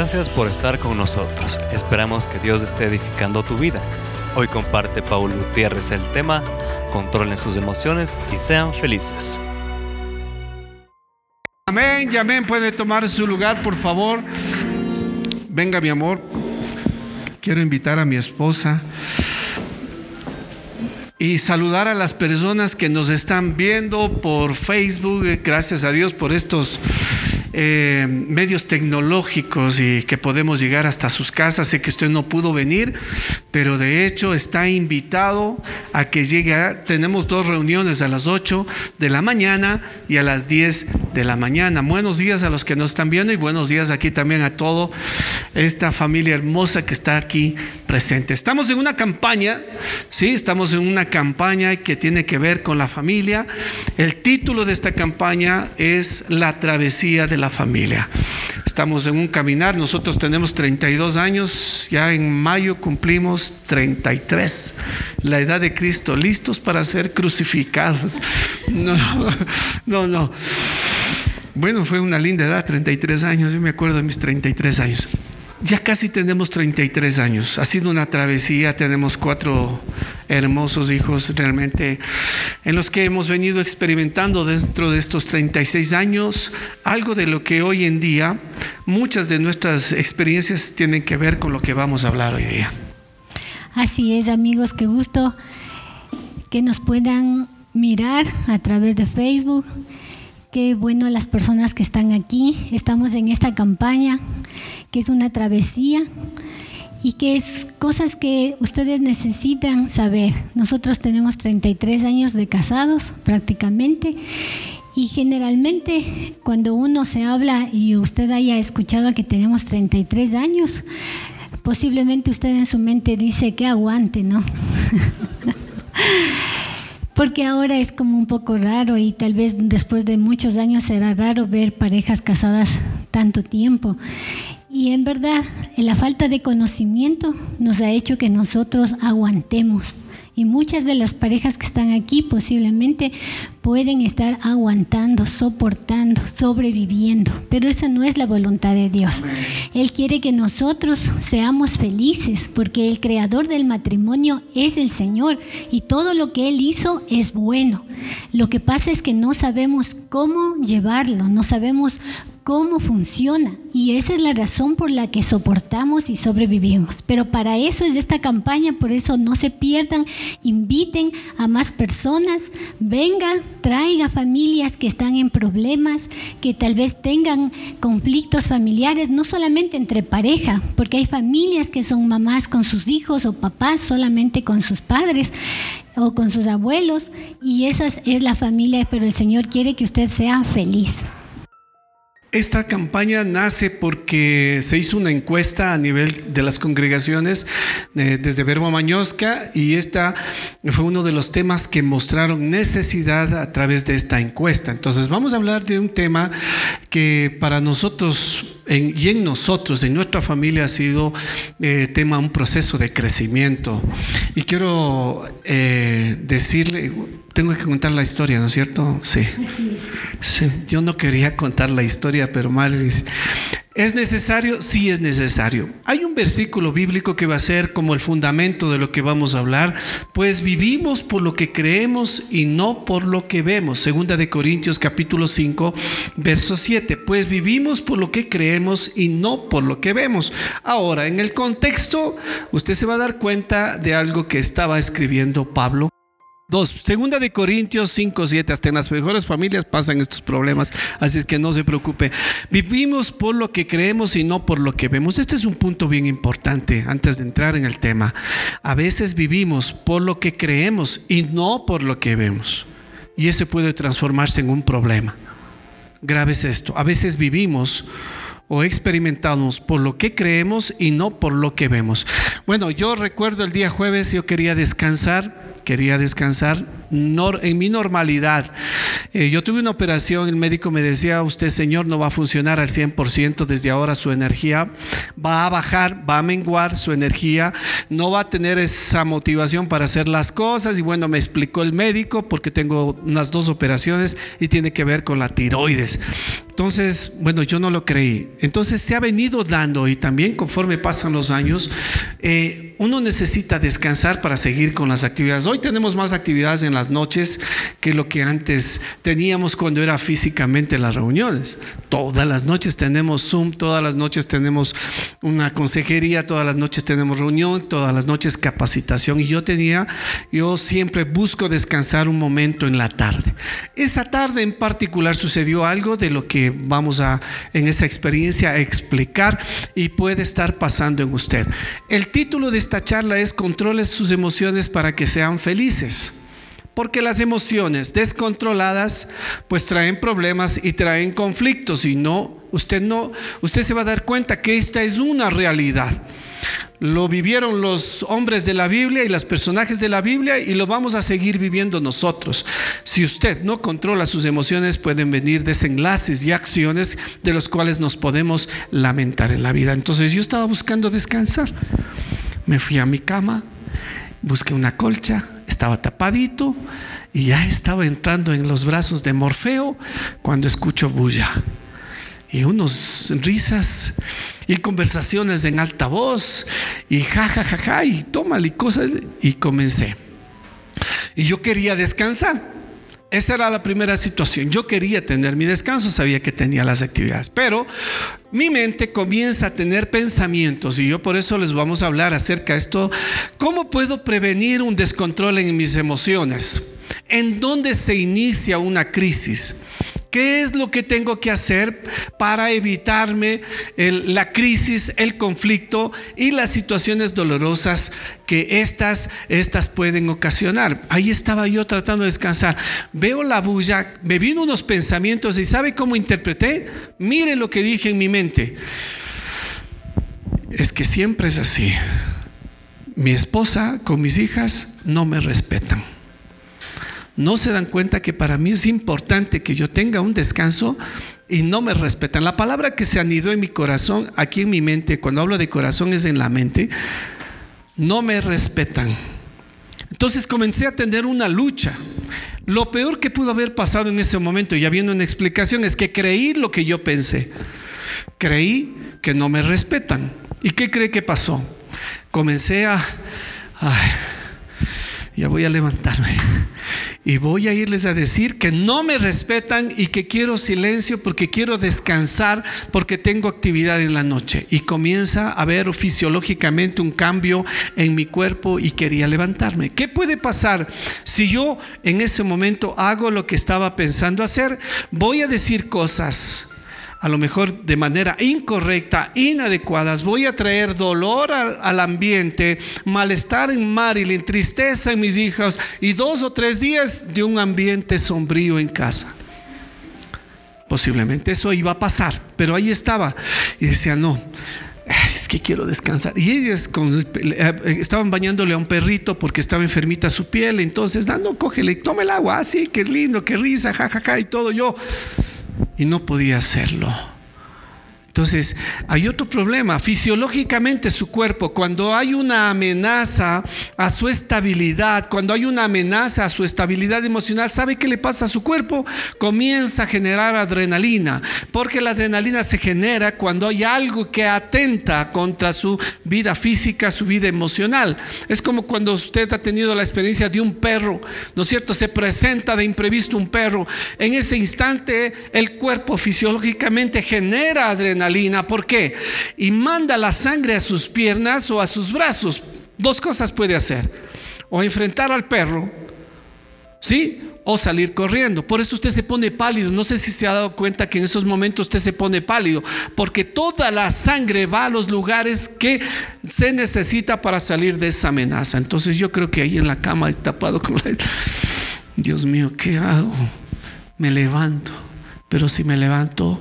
Gracias por estar con nosotros. Esperamos que Dios esté edificando tu vida. Hoy comparte Paul Gutiérrez el tema Controlen sus emociones y sean felices. Amén y amén. Puede tomar su lugar, por favor. Venga, mi amor. Quiero invitar a mi esposa y saludar a las personas que nos están viendo por Facebook. Gracias a Dios por estos eh, medios tecnológicos y que podemos llegar hasta sus casas. Sé que usted no pudo venir, pero de hecho está invitado a que llegue. tenemos dos reuniones a las 8 de la mañana y a las 10 de la mañana. Buenos días a los que nos están viendo y buenos días aquí también a toda esta familia hermosa que está aquí presente. Estamos en una campaña, sí, estamos en una campaña que tiene que ver con la familia. El título de esta campaña es La travesía de la familia. Estamos en un caminar, nosotros tenemos 32 años, ya en mayo cumplimos 33, la edad de Cristo, listos para ser crucificados. No, no, no. Bueno, fue una linda edad, 33 años, yo me acuerdo de mis 33 años. Ya casi tenemos 33 años. Ha sido una travesía. Tenemos cuatro hermosos hijos realmente en los que hemos venido experimentando dentro de estos 36 años algo de lo que hoy en día muchas de nuestras experiencias tienen que ver con lo que vamos a hablar hoy día. Así es, amigos. Qué gusto que nos puedan mirar a través de Facebook. Qué bueno las personas que están aquí. Estamos en esta campaña que es una travesía y que es cosas que ustedes necesitan saber. Nosotros tenemos 33 años de casados prácticamente y generalmente cuando uno se habla y usted haya escuchado que tenemos 33 años, posiblemente usted en su mente dice que aguante, ¿no? Porque ahora es como un poco raro y tal vez después de muchos años será raro ver parejas casadas tanto tiempo. Y en verdad, la falta de conocimiento nos ha hecho que nosotros aguantemos. Y muchas de las parejas que están aquí posiblemente pueden estar aguantando, soportando, sobreviviendo, pero esa no es la voluntad de Dios. Él quiere que nosotros seamos felices porque el creador del matrimonio es el Señor y todo lo que Él hizo es bueno. Lo que pasa es que no sabemos cómo llevarlo, no sabemos cómo funciona y esa es la razón por la que soportamos y sobrevivimos. Pero para eso es esta campaña, por eso no se pierdan, inviten a más personas, venga, traiga familias que están en problemas, que tal vez tengan conflictos familiares, no solamente entre pareja, porque hay familias que son mamás con sus hijos o papás solamente con sus padres o con sus abuelos y esa es la familia, pero el Señor quiere que usted sea feliz. Esta campaña nace porque se hizo una encuesta a nivel de las congregaciones eh, desde Verbo Mañosca y esta fue uno de los temas que mostraron necesidad a través de esta encuesta. Entonces vamos a hablar de un tema que para nosotros y en nosotros, en nuestra familia ha sido eh, tema un proceso de crecimiento. Y quiero eh, decirle, tengo que contar la historia, ¿no es cierto? Sí. sí. Yo no quería contar la historia, pero Maris ¿Es necesario? Sí es necesario. Hay un versículo bíblico que va a ser como el fundamento de lo que vamos a hablar, pues vivimos por lo que creemos y no por lo que vemos. Segunda de Corintios capítulo 5, verso 7. Pues vivimos por lo que creemos y no por lo que vemos. Ahora, en el contexto, usted se va a dar cuenta de algo que estaba escribiendo Pablo Dos, segunda de Corintios 5, 7, hasta en las mejores familias pasan estos problemas, así es que no se preocupe. Vivimos por lo que creemos y no por lo que vemos. Este es un punto bien importante antes de entrar en el tema. A veces vivimos por lo que creemos y no por lo que vemos. Y ese puede transformarse en un problema. Grave es esto. A veces vivimos o experimentamos por lo que creemos y no por lo que vemos. Bueno, yo recuerdo el día jueves yo quería descansar quería descansar en mi normalidad. Eh, yo tuve una operación, el médico me decía, usted señor no va a funcionar al 100% desde ahora, su energía va a bajar, va a menguar su energía, no va a tener esa motivación para hacer las cosas y bueno, me explicó el médico porque tengo unas dos operaciones y tiene que ver con la tiroides. Entonces, bueno, yo no lo creí. Entonces se ha venido dando y también conforme pasan los años, eh, uno necesita descansar para seguir con las actividades. Hoy tenemos más actividades en las noches que lo que antes teníamos cuando era físicamente las reuniones. Todas las noches tenemos Zoom, todas las noches tenemos una consejería, todas las noches tenemos reunión, todas las noches capacitación. Y yo tenía, yo siempre busco descansar un momento en la tarde. Esa tarde en particular sucedió algo de lo que vamos a en esa experiencia explicar y puede estar pasando en usted. El título de esta charla es Controle sus emociones para que sean felices. Porque las emociones descontroladas pues traen problemas y traen conflictos y no usted no usted se va a dar cuenta que esta es una realidad. Lo vivieron los hombres de la Biblia y los personajes de la Biblia y lo vamos a seguir viviendo nosotros. Si usted no controla sus emociones, pueden venir desenlaces y acciones de los cuales nos podemos lamentar en la vida. Entonces yo estaba buscando descansar. Me fui a mi cama, busqué una colcha, estaba tapadito y ya estaba entrando en los brazos de Morfeo cuando escucho bulla y unos risas y conversaciones en alta voz y ja, ja, ja, ja, y tómale y cosas. Y comencé. Y yo quería descansar. Esa era la primera situación. Yo quería tener mi descanso, sabía que tenía las actividades, pero mi mente comienza a tener pensamientos y yo por eso les vamos a hablar acerca de esto. ¿Cómo puedo prevenir un descontrol en mis emociones? ¿En dónde se inicia una crisis? ¿Qué es lo que tengo que hacer para evitarme la crisis, el conflicto y las situaciones dolorosas que estas, estas pueden ocasionar? Ahí estaba yo tratando de descansar. Veo la bulla, me vino unos pensamientos y ¿sabe cómo interpreté? Mire lo que dije en mi mente. Es que siempre es así. Mi esposa con mis hijas no me respetan no se dan cuenta que para mí es importante que yo tenga un descanso y no me respetan. La palabra que se anidó en mi corazón, aquí en mi mente, cuando hablo de corazón es en la mente, no me respetan. Entonces comencé a tener una lucha. Lo peor que pudo haber pasado en ese momento, ya viendo una explicación, es que creí lo que yo pensé. Creí que no me respetan. ¿Y qué cree que pasó? Comencé a... ya voy a levantarme y voy a irles a decir que no me respetan y que quiero silencio porque quiero descansar porque tengo actividad en la noche. Y comienza a haber fisiológicamente un cambio en mi cuerpo y quería levantarme. ¿Qué puede pasar si yo en ese momento hago lo que estaba pensando hacer? Voy a decir cosas a lo mejor de manera incorrecta, inadecuadas, voy a traer dolor al, ambiente, malestar en Marilyn, tristeza en mis hijos y dos o tres días de un ambiente sombrío en casa. Posiblemente eso iba a pasar, pero ahí estaba y decía, no, es que quiero descansar. Y ellos eh, estaban bañándole a un perrito porque estaba enfermita su piel. Entonces, no, cógele, toma el agua. Así, ah, qué lindo, qué risa, jajaja, ja, ja, y todo. Yo, y no podía hacerlo. Entonces, hay otro problema. Fisiológicamente su cuerpo, cuando hay una amenaza a su estabilidad, cuando hay una amenaza a su estabilidad emocional, ¿sabe qué le pasa a su cuerpo? Comienza a generar adrenalina, porque la adrenalina se genera cuando hay algo que atenta contra su vida física, su vida emocional. Es como cuando usted ha tenido la experiencia de un perro, ¿no es cierto? Se presenta de imprevisto un perro. En ese instante el cuerpo fisiológicamente genera adrenalina ¿Por qué? Y manda la sangre a sus piernas o a sus brazos. Dos cosas puede hacer. O enfrentar al perro, ¿sí? O salir corriendo. Por eso usted se pone pálido. No sé si se ha dado cuenta que en esos momentos usted se pone pálido. Porque toda la sangre va a los lugares que se necesita para salir de esa amenaza. Entonces yo creo que ahí en la cama tapado con la... Dios mío, ¿qué hago? Me levanto. Pero si me levanto,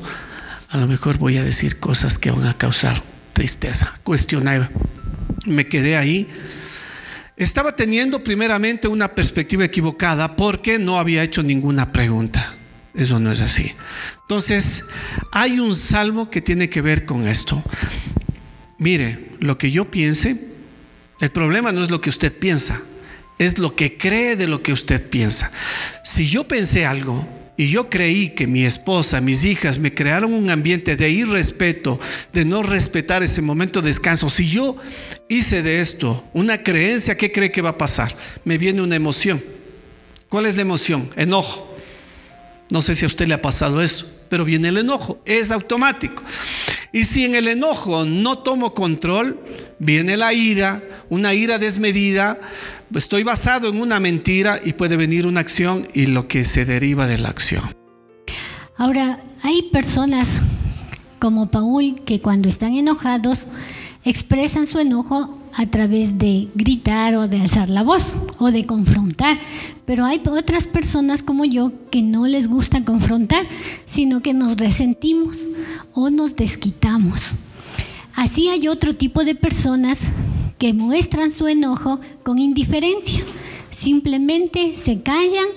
a lo mejor voy a decir cosas que van a causar tristeza, cuestionar. Me quedé ahí. Estaba teniendo primeramente una perspectiva equivocada porque no había hecho ninguna pregunta. Eso no es así. Entonces, hay un salmo que tiene que ver con esto. Mire, lo que yo piense, el problema no es lo que usted piensa, es lo que cree de lo que usted piensa. Si yo pensé algo y yo creí que mi esposa, mis hijas me crearon un ambiente de irrespeto, de no respetar ese momento de descanso, si yo hice de esto una creencia, ¿qué cree que va a pasar? Me viene una emoción. ¿Cuál es la emoción? Enojo. No sé si a usted le ha pasado eso, pero viene el enojo, es automático. Y si en el enojo no tomo control, viene la ira, una ira desmedida, estoy basado en una mentira y puede venir una acción y lo que se deriva de la acción. Ahora, hay personas como Paul que cuando están enojados expresan su enojo a través de gritar o de alzar la voz o de confrontar. Pero hay otras personas como yo que no les gusta confrontar, sino que nos resentimos o nos desquitamos. Así hay otro tipo de personas que muestran su enojo con indiferencia. Simplemente se callan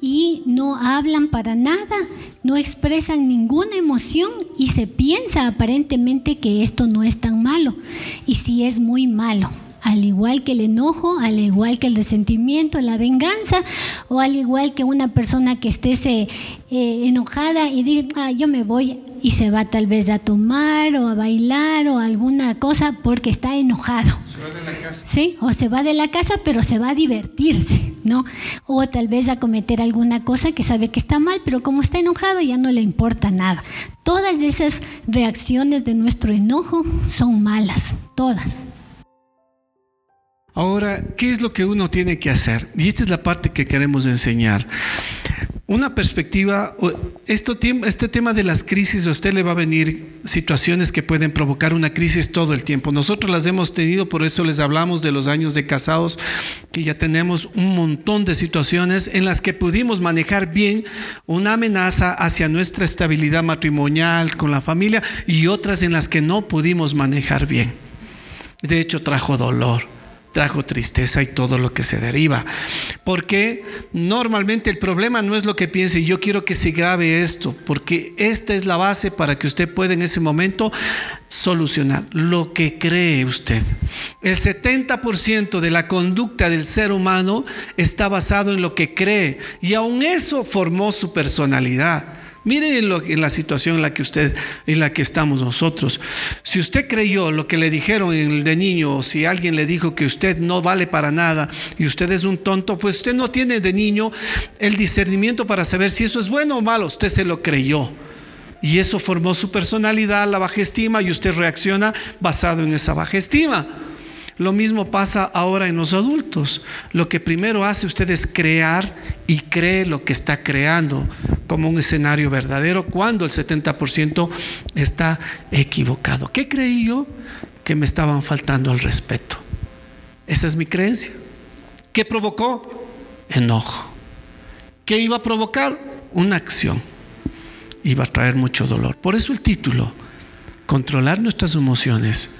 y no hablan para nada, no expresan ninguna emoción y se piensa aparentemente que esto no es tan malo y sí es muy malo al igual que el enojo, al igual que el resentimiento, la venganza, o al igual que una persona que esté eh, enojada y diga, ah, yo me voy y se va tal vez a tomar o a bailar o alguna cosa porque está enojado. Se va de la casa. Sí, o se va de la casa, pero se va a divertirse, ¿no? O tal vez a cometer alguna cosa que sabe que está mal, pero como está enojado ya no le importa nada. Todas esas reacciones de nuestro enojo son malas, todas. Ahora, ¿qué es lo que uno tiene que hacer? Y esta es la parte que queremos enseñar. Una perspectiva, este tema de las crisis, a usted le va a venir situaciones que pueden provocar una crisis todo el tiempo. Nosotros las hemos tenido, por eso les hablamos de los años de casados, que ya tenemos un montón de situaciones en las que pudimos manejar bien una amenaza hacia nuestra estabilidad matrimonial con la familia y otras en las que no pudimos manejar bien. De hecho, trajo dolor trajo tristeza y todo lo que se deriva. Porque normalmente el problema no es lo que piense, yo quiero que se grabe esto, porque esta es la base para que usted pueda en ese momento solucionar lo que cree usted. El 70% de la conducta del ser humano está basado en lo que cree y aún eso formó su personalidad. Mire en, la situación en la que usted, en la que estamos nosotros. Si usted creyó lo que le dijeron de niño, o si alguien le dijo que usted no vale para nada y usted es un tonto, pues usted no tiene de niño el discernimiento para saber si eso es bueno o malo. Usted se lo creyó. Y eso formó su personalidad, la baja estima, y usted reacciona basado en esa baja estima. Lo mismo pasa ahora en los adultos. Lo que primero hace usted es crear y cree lo que está creando como un escenario verdadero cuando el 70% está equivocado. ¿Qué creí yo? Que me estaban faltando el respeto. Esa es mi creencia. ¿Qué provocó? Enojo. ¿Qué iba a provocar? Una acción. Iba a traer mucho dolor. Por eso el título, controlar nuestras emociones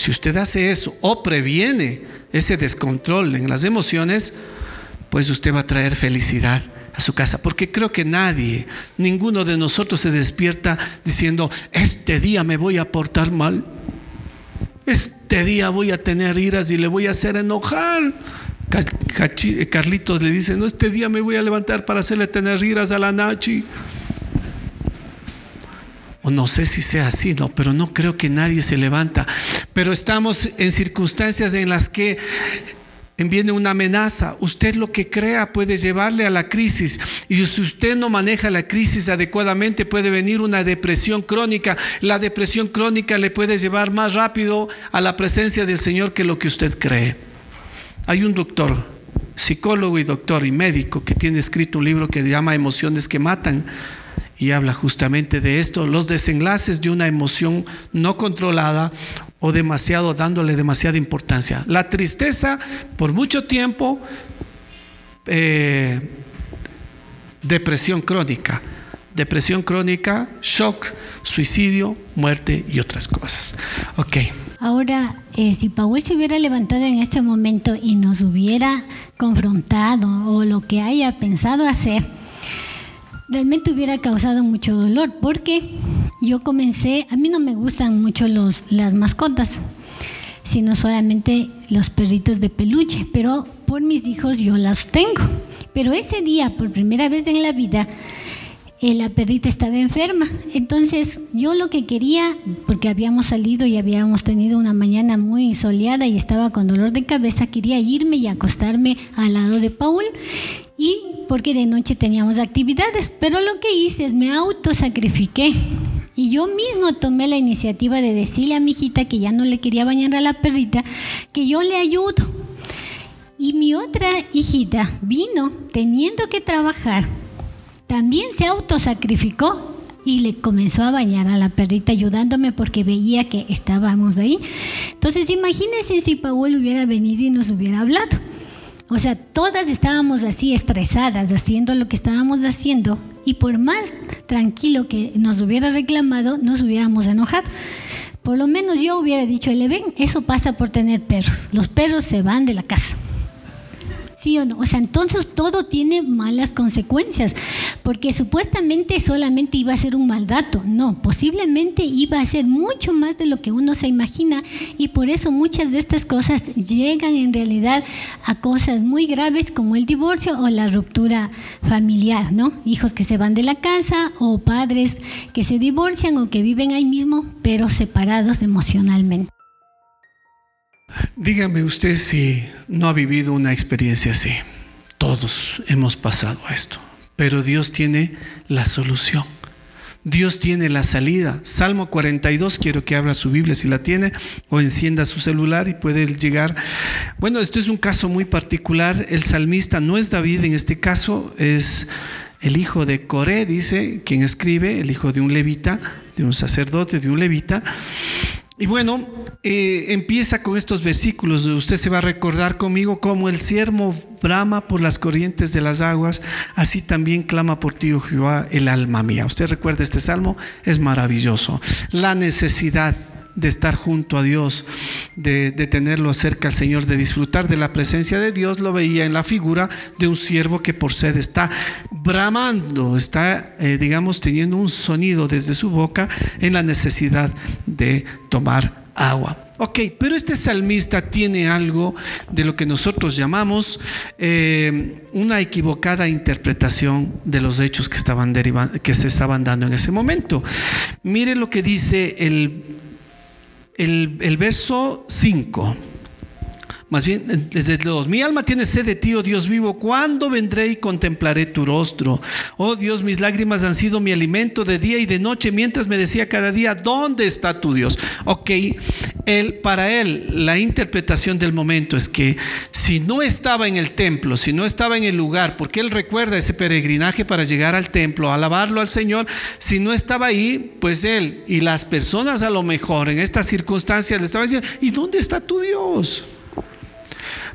si usted hace eso o previene ese descontrol en las emociones, pues usted va a traer felicidad a su casa. Porque creo que nadie, ninguno de nosotros se despierta diciendo, este día me voy a portar mal. Este día voy a tener iras y le voy a hacer enojar. Carlitos le dice, no, este día me voy a levantar para hacerle tener iras a la Nachi no sé si sea así, no, pero no creo que nadie se levanta. Pero estamos en circunstancias en las que viene una amenaza. Usted lo que crea puede llevarle a la crisis. Y si usted no maneja la crisis adecuadamente, puede venir una depresión crónica. La depresión crónica le puede llevar más rápido a la presencia del Señor que lo que usted cree. Hay un doctor, psicólogo y doctor y médico que tiene escrito un libro que se llama Emociones que Matan y habla justamente de esto, los desenlaces de una emoción no controlada o demasiado dándole demasiada importancia. La tristeza por mucho tiempo, eh, depresión crónica, depresión crónica, shock, suicidio, muerte y otras cosas. Ok. Ahora, eh, si Paul se hubiera levantado en este momento y nos hubiera confrontado o lo que haya pensado hacer, realmente hubiera causado mucho dolor porque yo comencé, a mí no me gustan mucho los, las mascotas, sino solamente los perritos de peluche, pero por mis hijos yo las tengo. Pero ese día, por primera vez en la vida, eh, la perrita estaba enferma. Entonces yo lo que quería, porque habíamos salido y habíamos tenido una mañana muy soleada y estaba con dolor de cabeza, quería irme y acostarme al lado de Paul y porque de noche teníamos actividades, pero lo que hice es me autosacrifiqué. Y yo mismo tomé la iniciativa de decirle a mi hijita que ya no le quería bañar a la perrita, que yo le ayudo. Y mi otra hijita vino teniendo que trabajar también se autosacrificó y le comenzó a bañar a la perrita ayudándome porque veía que estábamos ahí. Entonces imagínense si Paul hubiera venido y nos hubiera hablado. O sea, todas estábamos así estresadas haciendo lo que estábamos haciendo y por más tranquilo que nos hubiera reclamado, nos hubiéramos enojado. Por lo menos yo hubiera dicho, le ven, eso pasa por tener perros. Los perros se van de la casa. ¿Sí o no? O sea, entonces todo tiene malas consecuencias, porque supuestamente solamente iba a ser un mal rato. No, posiblemente iba a ser mucho más de lo que uno se imagina y por eso muchas de estas cosas llegan en realidad a cosas muy graves como el divorcio o la ruptura familiar, ¿no? Hijos que se van de la casa o padres que se divorcian o que viven ahí mismo, pero separados emocionalmente. Dígame usted si no ha vivido una experiencia así. Todos hemos pasado a esto, pero Dios tiene la solución. Dios tiene la salida. Salmo 42, quiero que abra su Biblia si la tiene o encienda su celular y puede llegar. Bueno, esto es un caso muy particular. El salmista no es David en este caso, es el hijo de Coré, dice quien escribe, el hijo de un levita, de un sacerdote, de un levita. Y bueno, eh, empieza con estos versículos. Usted se va a recordar conmigo como el siervo brama por las corrientes de las aguas, así también clama por ti, oh Jehová, el alma mía. Usted recuerda este salmo, es maravilloso. La necesidad de estar junto a Dios, de, tenerlo cerca al Señor, de disfrutar de la presencia de Dios, lo veía en la figura de un siervo que por sed está bramando, está, eh, digamos, teniendo un sonido desde su boca en la necesidad de tomar agua. Ok, pero este salmista tiene algo de lo que nosotros llamamos eh, una equivocada interpretación de los hechos que, estaban que se estaban dando en ese momento. Mire lo que dice el el, verso 5. Más bien, desde los, mi alma tiene sed de ti, oh Dios vivo, ¿cuándo vendré y contemplaré tu rostro? Oh Dios, mis lágrimas han sido mi alimento de día y de noche, mientras me decía cada día, ¿dónde está tu Dios? Ok, él, para él, la interpretación del momento es que si no estaba en el templo, si no estaba en el lugar, porque él recuerda ese peregrinaje para llegar al templo, alabarlo al Señor, si no estaba ahí, pues él y las personas a lo mejor en estas circunstancias le estaban diciendo, ¿y dónde está tu Dios?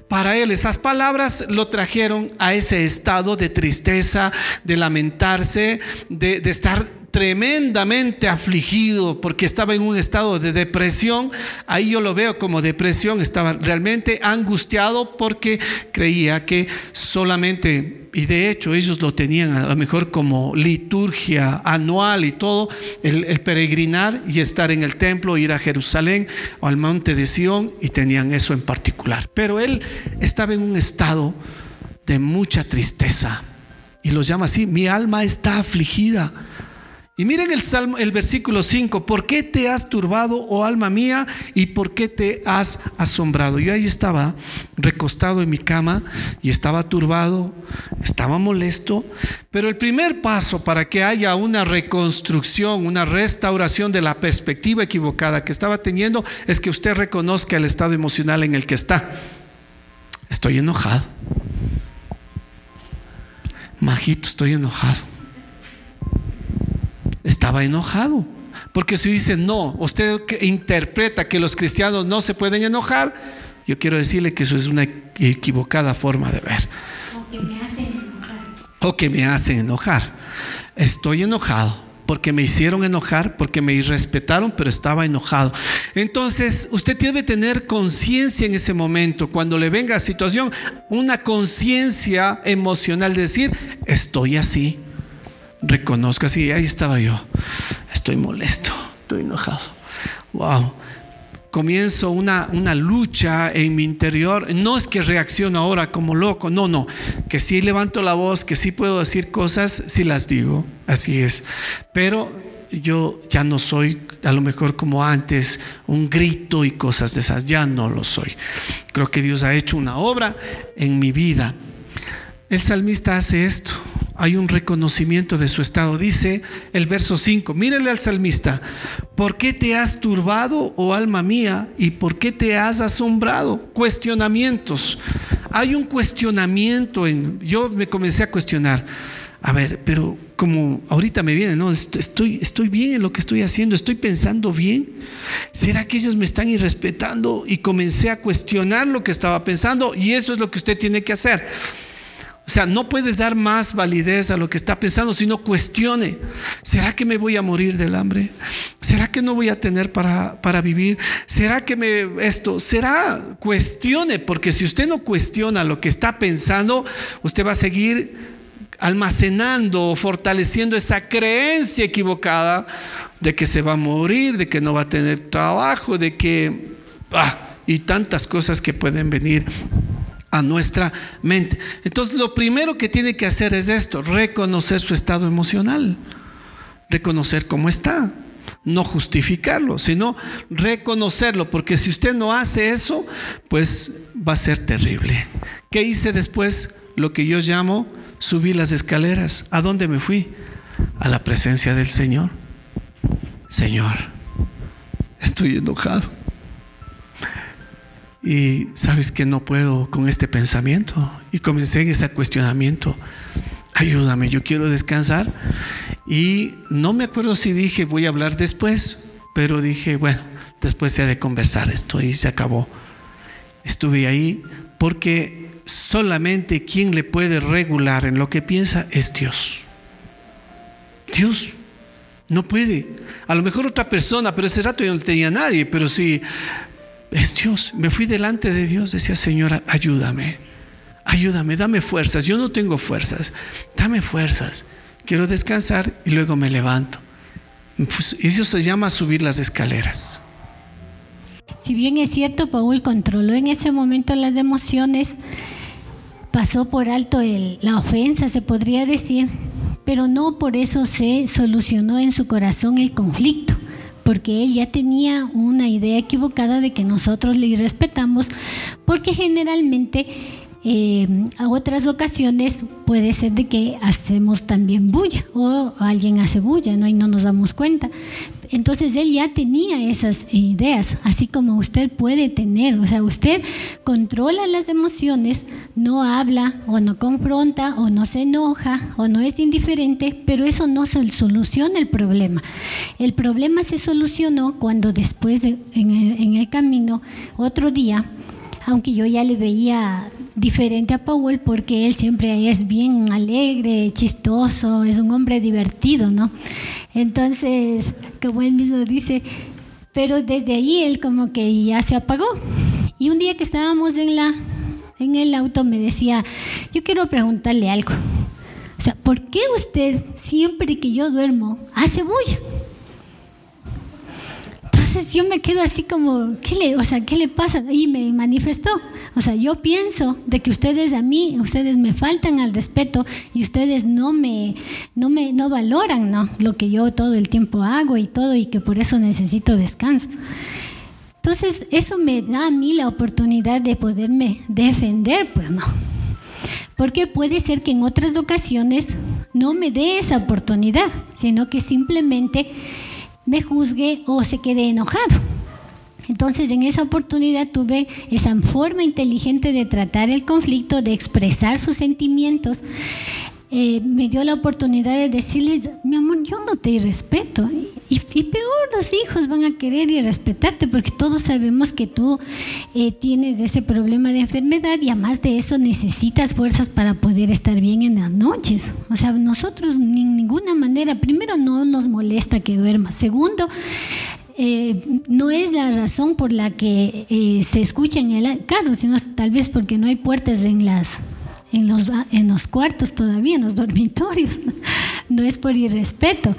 Para él esas palabras lo trajeron a ese estado de tristeza, de lamentarse, de, estar tremendamente afligido porque estaba en un estado de depresión. Ahí yo lo veo como depresión, estaba realmente angustiado porque creía que solamente, y de hecho ellos lo tenían a lo mejor como liturgia anual y todo, el, peregrinar y estar en el templo, ir a Jerusalén o al monte de Sión, y tenían eso en particular. Pero él estaba en un estado de mucha tristeza. Y lo llama así, mi alma está afligida. Y miren el, salmo, el versículo 5, ¿por qué te has turbado, oh alma mía, y por qué te has asombrado? Yo ahí estaba recostado en mi cama y estaba turbado, estaba molesto, pero el primer paso para que haya una reconstrucción, una restauración de la perspectiva equivocada que estaba teniendo es que usted reconozca el estado emocional en el que está. Estoy enojado. Majito, estoy enojado estaba enojado. Porque si dice, no, usted interpreta que los cristianos no se pueden enojar, yo quiero decirle que eso es una equivocada forma de ver. O que me hacen enojar. O que me hacen enojar. Estoy enojado porque me hicieron enojar, porque me irrespetaron, pero estaba enojado. Entonces, usted debe tener conciencia en ese momento, cuando le venga a situación, una conciencia emocional, decir, estoy así reconozco así, ahí estaba yo, estoy molesto, estoy enojado. Wow. comienzo una, una lucha en mi interior. No es que reacciono ahora como loco, no, no. Que si levanto la voz, que sí puedo decir cosas, sí las digo. Así es. Pero yo ya no soy a lo mejor como antes, un grito y cosas de esas. Ya no lo soy. Creo que Dios ha hecho una obra en mi vida. El salmista hace esto hay un reconocimiento de su estado. Dice el verso 5, mírele al salmista, ¿por qué te has turbado, oh alma mía? ¿Y por qué te has asombrado? Cuestionamientos. Hay un cuestionamiento en... Yo me comencé a cuestionar. A ver, pero como ahorita me viene, ¿no? Estoy, estoy bien en lo que estoy haciendo, estoy pensando bien. ¿Será que ellos me están irrespetando? Y comencé a cuestionar lo que estaba pensando y eso es lo que usted tiene que hacer o sea, no puedes dar más validez a lo que está pensando, sino cuestione. ¿Será que me voy a morir del hambre? ¿Será que no voy a tener para, para vivir? ¿Será que me esto? ¿Será? Cuestione, porque si usted no cuestiona lo que está pensando, usted va a seguir almacenando o fortaleciendo esa creencia equivocada de que se va a morir, de que no va a tener trabajo, de que... Ah, y tantas cosas que pueden venir a nuestra mente. Entonces, lo primero que tiene que hacer es esto, reconocer su estado emocional, reconocer cómo está, no justificarlo, sino reconocerlo, porque si usted no hace eso, pues va a ser terrible. ¿Qué hice después? Lo que yo llamo subir las escaleras. ¿A dónde me fui? A la presencia del Señor. Señor, estoy enojado y sabes que no puedo con este pensamiento. Y comencé en ese cuestionamiento. Ayúdame, yo quiero descansar. Y no me acuerdo si dije voy a hablar después, pero dije, bueno, después se ha de conversar esto y se acabó. Estuve ahí porque solamente quien le puede regular en lo que piensa es Dios. Dios no puede. A lo mejor otra persona, pero ese rato yo no tenía nadie, pero si es Dios. Me fui delante de Dios, decía, Señora, ayúdame, ayúdame, dame fuerzas. Yo no tengo fuerzas, dame fuerzas. Quiero descansar y luego me levanto. Pues eso se llama subir las escaleras. Si bien es cierto, Paul controló en ese momento las emociones, pasó por alto la ofensa, se podría decir, pero no por eso se solucionó en su corazón el conflicto porque él ya tenía una idea equivocada de que nosotros le respetamos, porque generalmente eh, a otras ocasiones puede ser de que hacemos también bulla o alguien hace bulla ¿no? y no nos damos cuenta. Entonces él ya tenía esas ideas, así como usted puede tener, o sea, usted controla las emociones, no habla o no confronta o no se enoja o no es indiferente, pero eso no se soluciona el problema. El problema se solucionó cuando después en el, en el camino, otro día, aunque yo ya le veía diferente a Powell porque él siempre es bien alegre, chistoso, es un hombre divertido, ¿no? Entonces, como él mismo dice, pero desde ahí él como que ya se apagó. Y un día que estábamos en, la, en el auto me decía, yo quiero preguntarle algo. O sea, ¿por qué usted siempre que yo duermo hace bulla? Entonces yo me quedo así como, ¿qué le, o sea, ¿qué le pasa? Y me manifestó. O sea, yo pienso de que ustedes a mí, ustedes me faltan al respeto y ustedes no me, no me, no valoran, ¿no? Lo que yo todo el tiempo hago y todo y que por eso necesito descanso. Entonces, eso me da a mí la oportunidad de poderme defender, pues no. Porque puede ser que en otras ocasiones no me dé esa oportunidad, sino que simplemente juzgue o se quede enojado. Entonces, en esa oportunidad tuve esa forma inteligente de tratar el conflicto, de expresar sus sentimientos. Eh, me dio la oportunidad de decirles, mi amor, yo no te respeto. Y, peor, los hijos van a querer y respetarte porque todos sabemos que tú eh, tienes ese problema de enfermedad y además de eso necesitas fuerzas para poder estar bien en las noches. O sea, nosotros de ninguna manera, primero no nos molesta que duermas. Segundo, eh, no es la razón por la que eh, se escucha en el carro, sino tal vez porque no hay puertas en las en los, en los cuartos todavía, en los dormitorios. No es por irrespeto.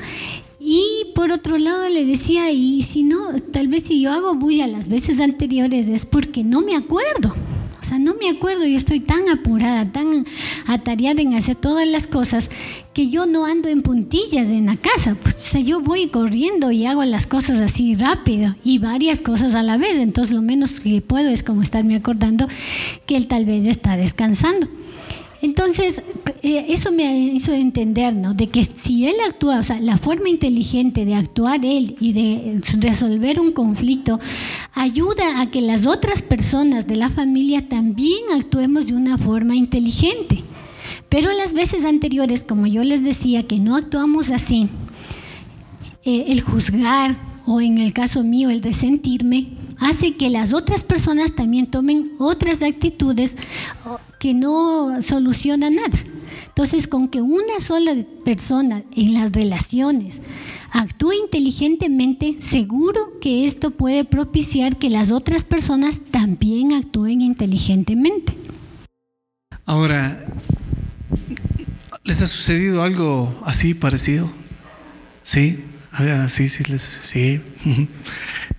Y por otro lado le decía, y si no, tal vez si yo hago bulla las veces anteriores es porque no me acuerdo. O sea, no me acuerdo, yo estoy tan apurada, tan atareada en hacer todas las cosas que yo no ando en puntillas en la casa. Pues, o sea, yo voy corriendo y hago las cosas así rápido y varias cosas a la vez. Entonces lo menos que puedo es como estarme acordando que él tal vez está descansando. Entonces, eh, eso me hizo entender, ¿no? De que si él actúa, o sea, la forma inteligente de actuar él y de resolver un conflicto ayuda a que las otras personas de la familia también actuemos de una forma inteligente. Pero las veces anteriores, como yo les decía, que no actuamos así, eh, el juzgar o en el caso mío el resentirme, hace que las otras personas también tomen otras actitudes que no solucionan nada. Entonces, con que una sola persona en las relaciones actúe inteligentemente, seguro que esto puede propiciar que las otras personas también actúen inteligentemente. Ahora, ¿les ha sucedido algo así parecido? ¿Sí? Sí, sí, sí.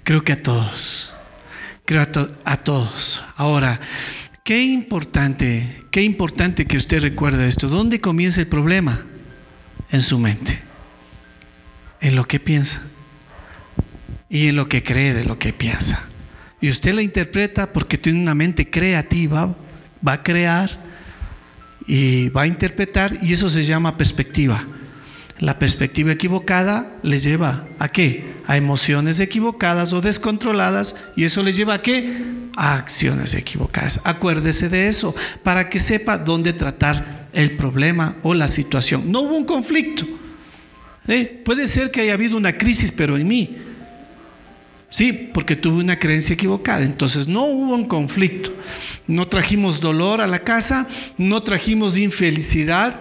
Creo que a todos. Creo a, a todos. Ahora, qué importante, qué importante que usted recuerde esto. ¿Dónde comienza el problema? En su mente. En lo que piensa. Y en lo que cree de lo que piensa. Y usted la interpreta porque tiene una mente creativa, va a crear y va a interpretar y eso se llama perspectiva. La perspectiva equivocada le lleva a qué? A emociones equivocadas o descontroladas y eso le lleva a qué? A acciones equivocadas. Acuérdese de eso para que sepa dónde tratar el problema o la situación. No hubo un conflicto. ¿eh? Puede ser que haya habido una crisis, pero en mí. Sí, porque tuve una creencia equivocada. Entonces no hubo un conflicto. No trajimos dolor a la casa, no trajimos infelicidad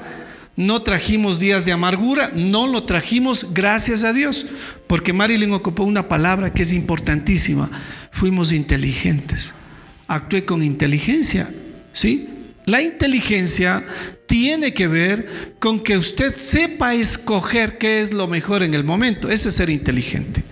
no trajimos días de amargura, no lo trajimos gracias a Dios, porque Marilyn ocupó una palabra que es importantísima. Fuimos inteligentes. Actué con inteligencia, ¿sí? La inteligencia tiene que ver con que usted sepa escoger qué es lo mejor en el momento. Eso es ser inteligente.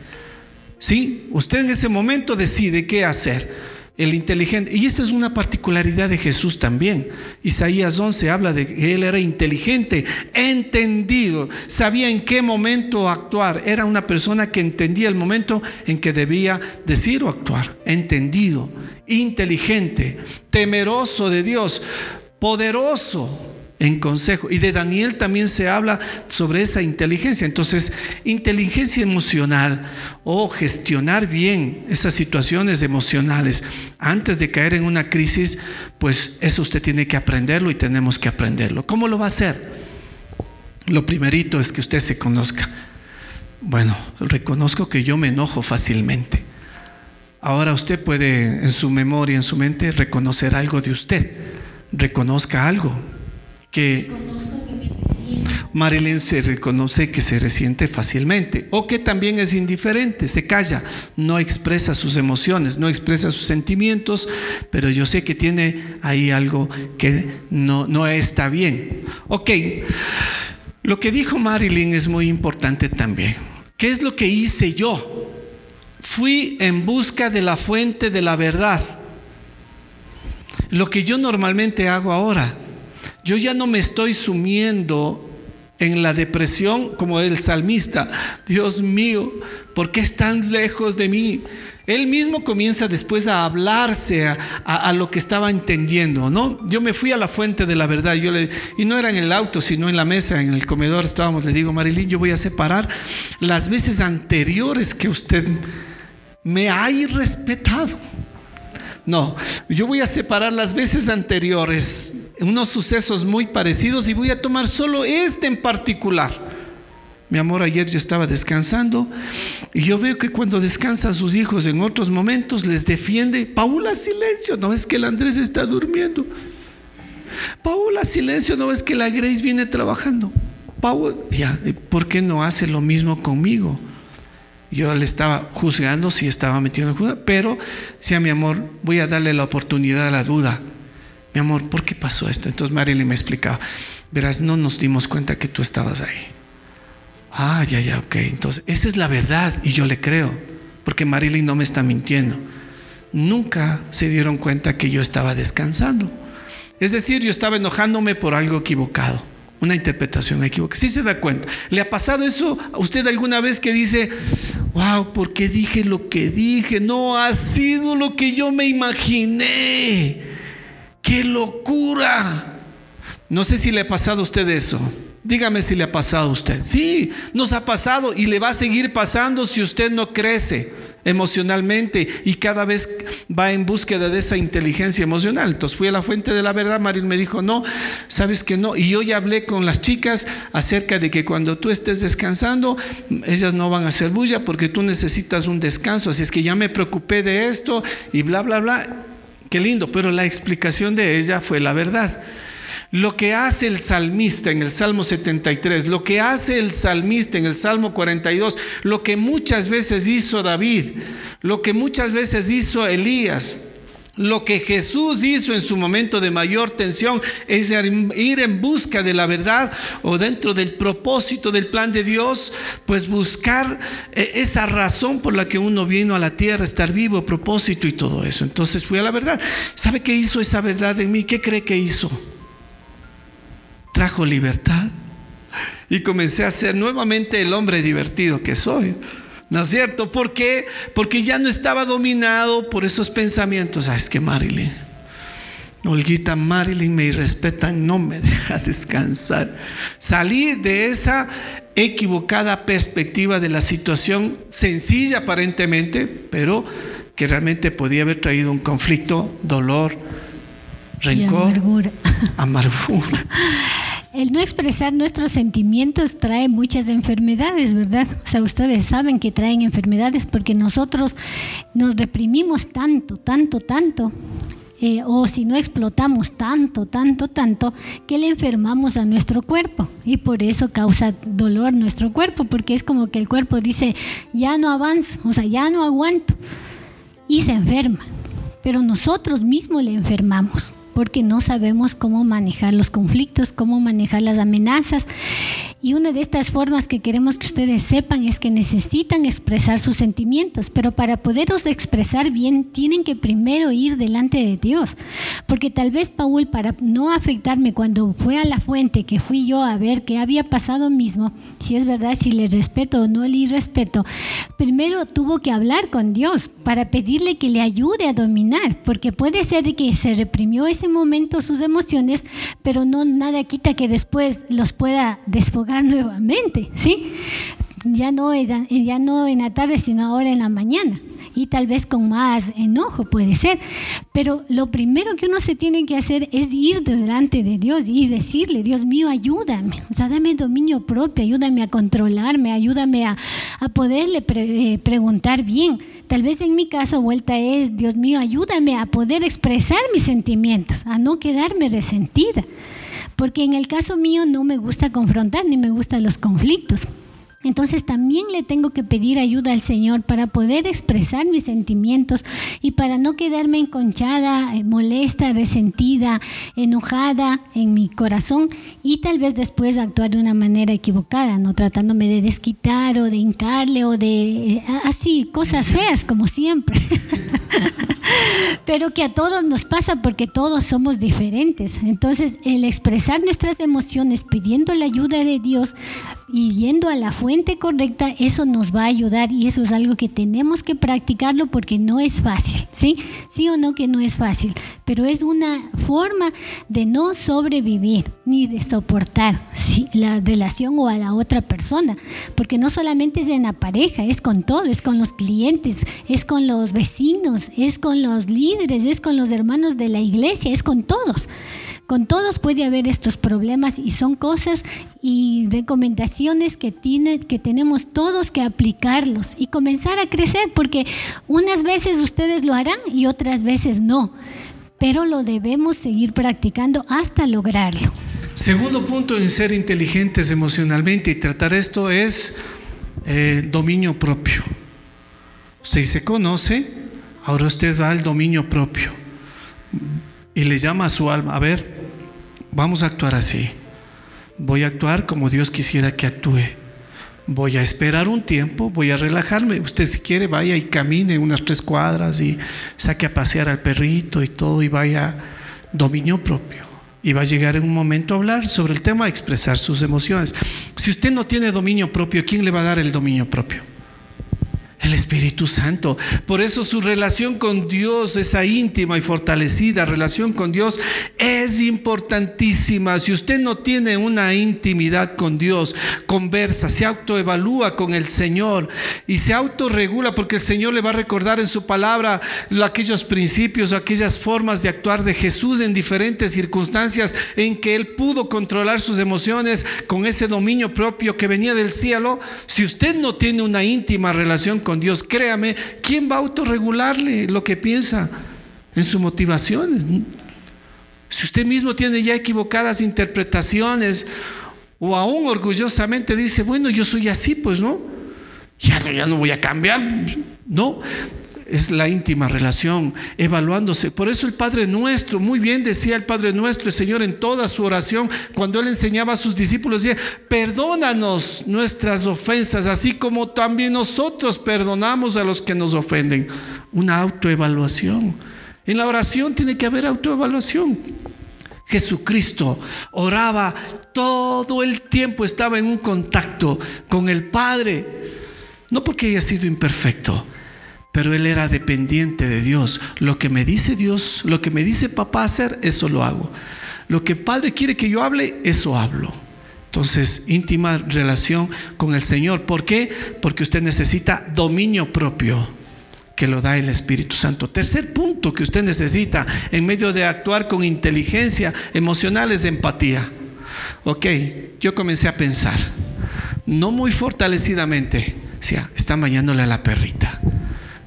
¿Sí? Usted en ese momento decide qué hacer el inteligente. Y esta es una particularidad de Jesús también. Isaías 11 habla de que él era inteligente, entendido, sabía en qué momento actuar. Era una persona que entendía el momento en que debía decir o actuar. Entendido, inteligente, temeroso de Dios, poderoso en consejo. Y de Daniel también se habla sobre esa inteligencia. Entonces, inteligencia emocional o gestionar bien esas situaciones emocionales antes de caer en una crisis, pues eso usted tiene que aprenderlo y tenemos que aprenderlo. ¿Cómo lo va a hacer? Lo primerito es que usted se conozca. Bueno, reconozco que yo me enojo fácilmente. Ahora usted puede en su memoria, en su mente, reconocer algo de usted. Reconozca algo que Marilyn se reconoce que se resiente fácilmente o que también es indiferente, se calla, no expresa sus emociones, no expresa sus sentimientos, pero yo sé que tiene ahí algo que no, no está bien. Ok, lo que dijo Marilyn es muy importante también. ¿Qué es lo que hice yo? Fui en busca de la fuente de la verdad. Lo que yo normalmente hago ahora, yo ya no me estoy sumiendo en la depresión como el salmista. Dios mío, ¿por qué están lejos de mí? Él mismo comienza después a hablarse a, lo que estaba entendiendo, ¿no? Yo me fui a la fuente de la verdad, y no era en el auto, sino en la mesa, en el comedor estábamos, le digo, Marilyn, yo voy a separar las veces anteriores que usted me ha irrespetado. No, yo voy a separar las veces anteriores unos sucesos muy parecidos y voy a tomar solo este en particular. Mi amor, ayer yo estaba descansando y yo veo que cuando descansan sus hijos en otros momentos les defiende, Paula, silencio, no es que el Andrés está durmiendo. Paula, silencio, no es que la Grace viene trabajando. Paula, ya, ¿por qué no hace lo mismo conmigo? Yo le estaba juzgando si estaba metido en juzga, pero a mi amor, voy a darle la oportunidad a la duda mi amor, ¿por qué pasó esto? Entonces Marilyn me explicaba, verás, no nos dimos cuenta que tú estabas ahí. Ah, ya, ya, ok. Entonces, esa es la verdad y yo le creo, porque Marilyn no me está mintiendo. Nunca se dieron cuenta que yo estaba descansando. Es decir, yo estaba enojándome por algo equivocado, una interpretación equivocada. Sí se da cuenta. ¿Le ha pasado eso a usted alguna vez que dice, wow, ¿por qué dije lo que dije? No ha sido lo que yo me imaginé. ¡Qué locura! No sé si le ha pasado a usted eso. Dígame si le ha pasado a usted. Sí, nos ha pasado y le va a seguir pasando si usted no crece emocionalmente y cada vez va en búsqueda de esa inteligencia emocional. Entonces fui a la fuente de la verdad, Marín me dijo, no, sabes que no. Y yo ya hablé con las chicas acerca de que cuando tú estés descansando, ellas no van a hacer bulla porque tú necesitas un descanso. Así es que ya me preocupé de esto y bla, bla, bla. Qué lindo, pero la explicación de ella fue la verdad. Lo que hace el salmista en el Salmo 73, lo que hace el salmista en el Salmo 42, lo que muchas veces hizo David, lo que muchas veces hizo Elías, lo que Jesús hizo en su momento de mayor tensión es ir en busca de la verdad o dentro del propósito del plan de Dios, pues buscar eh, esa razón por la que uno vino a la tierra, estar vivo, propósito y todo eso. Entonces fui a la verdad. ¿Sabe qué hizo esa verdad en mí? ¿Qué cree que hizo? trajo libertad. Y comencé a ser nuevamente el hombre divertido que soy. ¿No es cierto? ¿Por qué? Porque ya no estaba dominado por esos pensamientos. Ah, es que Marilyn, Olguita Marilyn me respeta, no me deja descansar. Salí de esa equivocada perspectiva de la situación, sencilla aparentemente, pero que realmente podía haber traído un conflicto, dolor, rencor, amargura. amargura. El no expresar nuestros sentimientos trae muchas enfermedades, ¿verdad? O sea, ustedes saben que traen enfermedades porque nosotros nos reprimimos tanto, tanto, tanto. Eh, o si no explotamos tanto, tanto, tanto, que le enfermamos a nuestro cuerpo y por eso causa dolor nuestro cuerpo, porque es como que el cuerpo dice, ya no avanzo, o sea, ya no aguanto y se enferma, pero nosotros mismos le enfermamos porque no sabemos cómo manejar los conflictos, cómo manejar las amenazas. Y una de estas formas que queremos que ustedes sepan es que necesitan expresar sus sentimientos, pero para poderlos expresar bien tienen que primero ir delante de Dios. Porque tal vez Paul, para no afectarme cuando fue a la fuente, que fui yo a ver qué había pasado mismo, si es verdad, si le respeto o no le respeto, primero tuvo que hablar con Dios para pedirle que le ayude a dominar, porque puede ser que se reprimió ese momento sus emociones, pero no nada quita que después los pueda desfogar nuevamente, ¿sí? Ya no, ya no en la tarde, sino ahora en la mañana y tal vez con más enojo puede ser. Pero lo primero que uno se tiene que hacer es ir delante de Dios y decirle, Dios mío, ayúdame, o sea, dame dominio propio, ayúdame a controlarme, ayúdame a, poderle eh, preguntar bien. Tal vez en mi caso vuelta es, Dios mío, ayúdame a poder expresar mis sentimientos, a no quedarme resentida. Porque en el caso mío no me gusta confrontar ni me gustan los conflictos. Entonces también le tengo que pedir ayuda al Señor para poder expresar mis sentimientos y para no quedarme enconchada, eh, molesta, resentida, enojada en mi corazón y tal vez después actuar de una manera equivocada, no tratándome de desquitar o de hincarle o de eh, así, cosas feas como siempre. Pero que a todos nos pasa porque todos somos diferentes. Entonces el expresar nuestras emociones pidiendo la ayuda de Dios y yendo a la fuente correcta, eso nos va a ayudar y eso es algo que tenemos que practicarlo porque no es fácil, ¿sí? Sí o no que no es fácil, pero es una forma de no sobrevivir ni de soportar la relación o a la otra persona, porque no solamente es en la pareja, es con todo, es con los clientes, es con los vecinos, es con los líderes, es con los hermanos de la iglesia, es con todos. Con todos puede haber estos problemas y son cosas y recomendaciones que, que tenemos todos que aplicarlos y comenzar a crecer, porque unas veces ustedes lo harán y otras veces no, pero lo debemos seguir practicando hasta lograrlo. Segundo punto en ser inteligentes emocionalmente y tratar esto es eh, dominio propio. Si se conoce, ahora usted va al dominio propio y le llama a su alma, a ver, vamos a actuar así. Voy a actuar como Dios quisiera que actúe. voy a esperar un tiempo, voy a relajarme. Usted si quiere vaya y camine unas tres cuadras y saque a pasear al perrito y todo y vaya dominio propio. Y va a llegar en un momento a hablar sobre el tema, a expresar sus emociones. Si usted no tiene dominio propio, ¿quién le va a dar el dominio propio? El Espíritu Santo. Por eso su relación con Dios, esa íntima y fortalecida relación con Dios, es importantísima. Si usted no tiene una intimidad con Dios, conversa, se autoevalúa con el Señor y se autorregula porque el Señor le va a recordar en su palabra aquellos principios, aquellas formas de actuar de Jesús en diferentes circunstancias en que Él pudo controlar sus emociones con ese dominio propio que venía del cielo. Si usted no tiene una íntima relación con Dios, créame, ¿quién va a autorregularle lo que piensa en sus motivaciones? Si usted mismo tiene ya equivocadas interpretaciones o aún orgullosamente dice, bueno, yo soy así, pues no, ya no, ya no voy a cambiar, no, es la íntima relación, evaluándose. Por eso el Padre Nuestro, muy bien decía el Padre Nuestro, el Señor en toda su oración, cuando Él enseñaba a sus discípulos, decía, perdónanos nuestras ofensas, así como también nosotros perdonamos a los que nos ofenden. Una autoevaluación. En la oración tiene que haber autoevaluación. Jesucristo oraba todo el tiempo, estaba en un contacto con el Padre, no porque haya sido imperfecto, pero él era dependiente de Dios. Lo que me dice Dios, lo que me dice papá hacer, eso lo hago. Lo que padre quiere que yo hable, eso hablo. Entonces, íntima relación con el Señor. ¿Por qué? Porque usted necesita dominio propio que lo da el Espíritu Santo. Tercer punto que usted necesita en medio de actuar con inteligencia emocional es empatía. Ok, yo comencé a pensar, no muy fortalecidamente, o está bañándole a la perrita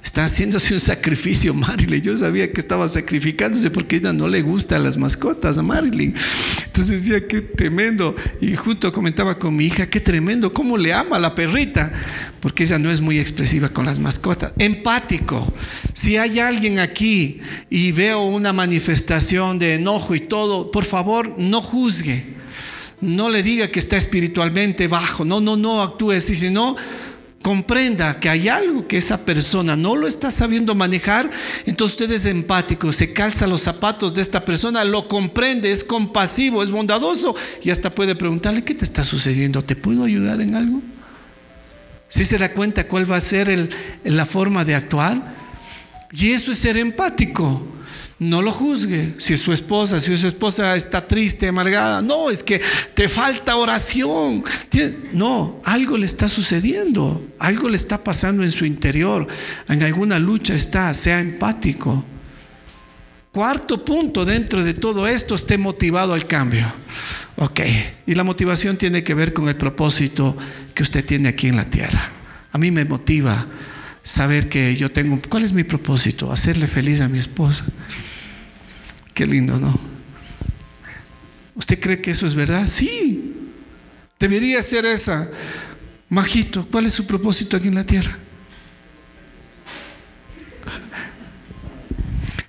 está haciéndose un sacrificio Marilyn. Yo sabía que estaba sacrificándose porque ella no le gustan las mascotas a Marilyn. Entonces decía, qué tremendo. Y justo comentaba con mi hija, qué tremendo, cómo le ama a la perrita. Porque ella no es muy expresiva con las mascotas. Empático. Si hay alguien aquí y veo una manifestación de enojo y todo, por favor, no juzgue. No le diga que está espiritualmente bajo. No, no, no actúe así, sino comprenda que hay algo que esa persona no lo está sabiendo manejar, entonces usted es empático, se calza los zapatos de esta persona, lo comprende, es compasivo, es bondadoso y hasta puede preguntarle, ¿qué te está sucediendo? ¿Te puedo ayudar en algo? Si se da cuenta cuál va a ser la forma de actuar? Y eso es ser empático. No lo juzgue. Si su esposa, si su esposa está triste, amargada, no, es que te falta oración. No, algo le está sucediendo, algo le está pasando en su interior, en alguna lucha está, sea empático. Cuarto punto dentro de todo esto, esté motivado al cambio. Ok, y la motivación tiene que ver con el propósito que usted tiene aquí en la tierra. A mí me motiva saber que yo tengo, ¿cuál es mi propósito? Hacerle feliz a mi esposa. Qué lindo, ¿no? ¿Usted cree que eso es verdad? Sí. Debería ser esa. Majito, ¿cuál es su propósito aquí en la tierra?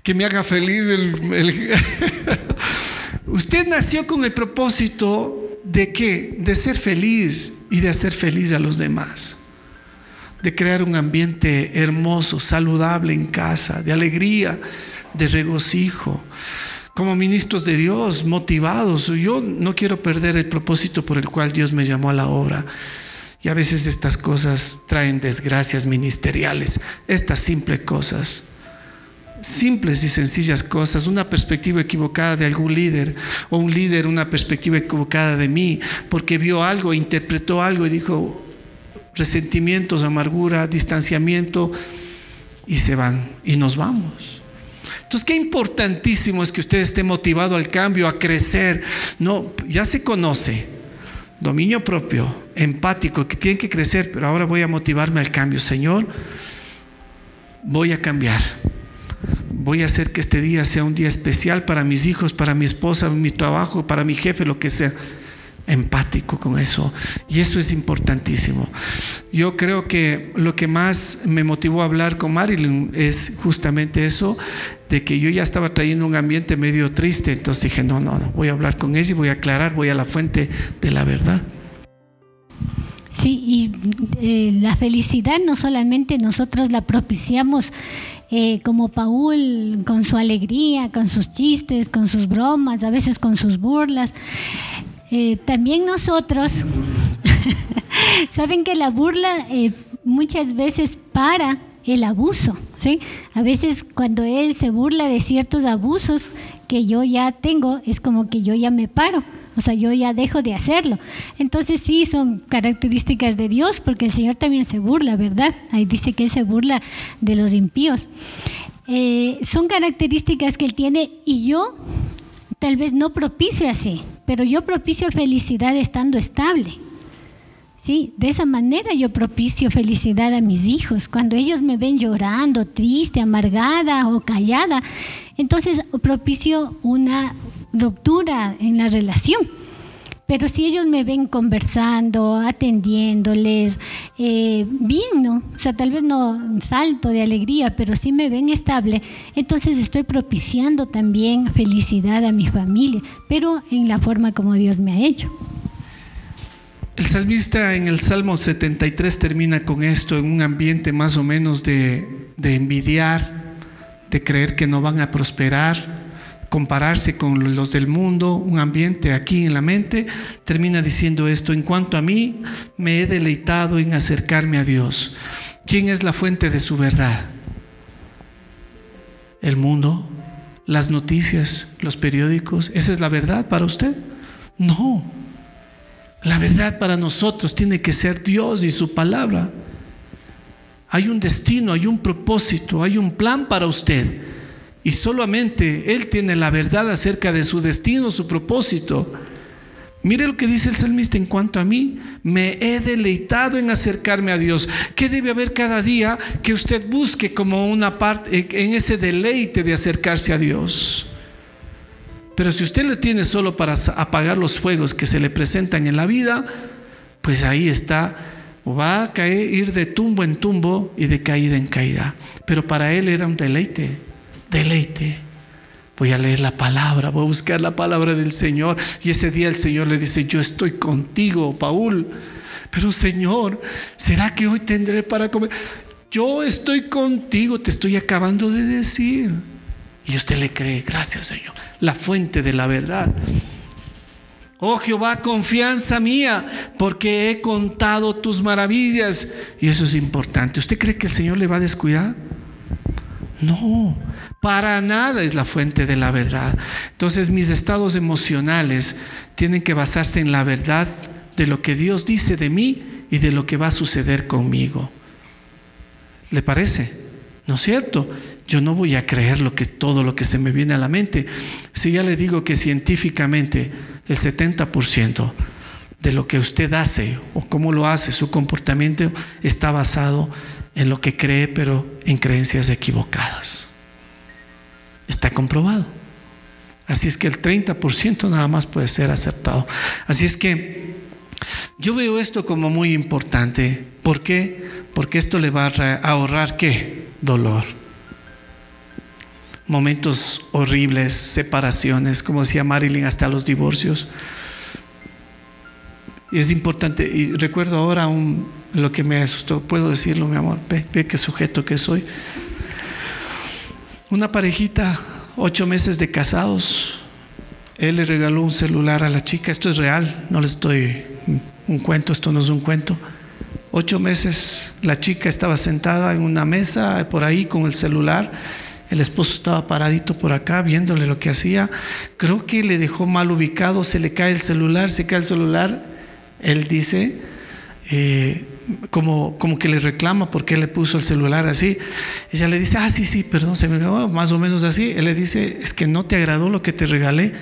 Que me haga feliz el... Usted nació con el propósito de qué? De ser feliz y de hacer feliz a los demás de crear un ambiente hermoso, saludable en casa, de alegría, de regocijo. Como ministros de Dios, motivados, yo no quiero perder el propósito por el cual Dios me llamó a la obra. Y a veces estas cosas traen desgracias ministeriales, estas simples cosas, simples y sencillas cosas, una perspectiva equivocada de algún líder o un líder una perspectiva equivocada de mí, porque vio algo, interpretó algo y dijo, resentimientos, amargura, distanciamiento, y se van, y nos vamos. Entonces, qué importantísimo es que usted esté motivado al cambio, a crecer. No, ya se conoce. Dominio propio, empático, que tiene que crecer, pero ahora voy a motivarme al cambio. Señor, voy a cambiar. Voy a hacer que este día sea un día especial para mis hijos, para mi esposa, mi trabajo, para mi jefe, lo que sea empático con eso. Y eso es importantísimo. Yo creo que lo que más me motivó a hablar con Marilyn es justamente eso, de que yo ya estaba trayendo un ambiente medio triste. Entonces dije, no, no, no, voy a hablar con ella y voy a aclarar, voy a la fuente de la verdad. Sí, y eh, la felicidad no solamente nosotros la propiciamos eh, como Paul, con su alegría, con sus chistes, con sus bromas, a veces con sus burlas. Eh, también nosotros, saben que la burla muchas veces para el abuso, ¿sí? A veces cuando él se burla de ciertos abusos que yo ya tengo, es como que yo ya me paro o sea, yo ya dejo de hacerlo. Entonces sí, son características de Dios, porque el Señor también se burla, ¿verdad? Ahí dice que Él se burla de los impíos. Eh, son características que Él tiene y yo tal vez no propicio así, pero yo propicio felicidad estando estable. Sí, de esa manera yo propicio felicidad a mis hijos. Cuando ellos me ven llorando, triste, amargada o callada, entonces propicio una ruptura en la relación. Pero si ellos me ven conversando, atendiéndoles, eh, bien, ¿no? O sea, tal vez no salto de alegría, pero si me ven estable, entonces estoy propiciando también felicidad a mi familia, pero en la forma como Dios me ha hecho. El salmista en el Salmo 73 termina con esto, en un ambiente más o menos de, de envidiar, de creer que no van a prosperar, compararse con los del mundo, un ambiente aquí en la mente, termina diciendo esto, en cuanto a mí, me he deleitado en acercarme a Dios. ¿Quién es la fuente de su verdad? ¿El mundo? ¿Las noticias? ¿Los periódicos? ¿Esa es la verdad para usted? No. La verdad para nosotros tiene que ser Dios y su palabra. Hay un destino, hay un propósito, hay un plan para usted. Y solamente Él tiene la verdad acerca de su destino, su propósito. Mire lo que dice el salmista en cuanto a mí, me he deleitado en acercarme a Dios. ¿Qué debe haber cada día que usted busque como una parte en ese deleite de acercarse a Dios? Pero si usted lo tiene solo para apagar los fuegos que se le presentan en la vida, pues ahí está, va a caer, ir de tumbo en tumbo y de caída en caída. Pero para él era un deleite deleite. Voy a leer la palabra, voy a buscar la palabra del Señor. Y ese día el Señor le dice, yo estoy contigo, Paul. Pero Señor, ¿será que hoy tendré para comer? Yo estoy contigo, te estoy acabando de decir. Y usted le cree, gracias Señor, la fuente de la verdad. Oh Jehová, confianza mía, porque he contado tus maravillas. Y eso es importante. ¿Usted cree que el Señor le va a descuidar? No, para nada es la fuente de la verdad. Entonces mis estados emocionales tienen que basarse en la verdad de lo que Dios dice de mí y de lo que va a suceder conmigo. ¿Le parece? ¿No es cierto? Yo no voy a creer lo que, todo lo que se me viene a la mente. Si ya le digo que científicamente el 70% de lo que usted hace o cómo lo hace, su comportamiento está basado en lo que cree, pero en creencias equivocadas. Está comprobado. Así es que el 30% nada más puede ser aceptado. Así es que yo veo esto como muy importante. ¿Por qué? Porque esto le va a ahorrar qué? Dolor. Momentos horribles, separaciones, como decía Marilyn, hasta los divorcios. Es importante, y recuerdo ahora un, lo que me asustó, puedo decirlo, mi amor, ve, ve qué sujeto que soy. Una parejita, ocho meses de casados, él le regaló un celular a la chica, esto es real, no le estoy un cuento, esto no es un cuento. Ocho meses la chica estaba sentada en una mesa por ahí con el celular, el esposo estaba paradito por acá viéndole lo que hacía, creo que le dejó mal ubicado, se le cae el celular, se cae el celular, él dice, eh, como, como que le reclama por qué le puso el celular así. Ella le dice, ah, sí, sí, perdón, se me más o menos así. Él le dice, es que no te agradó lo que te regalé.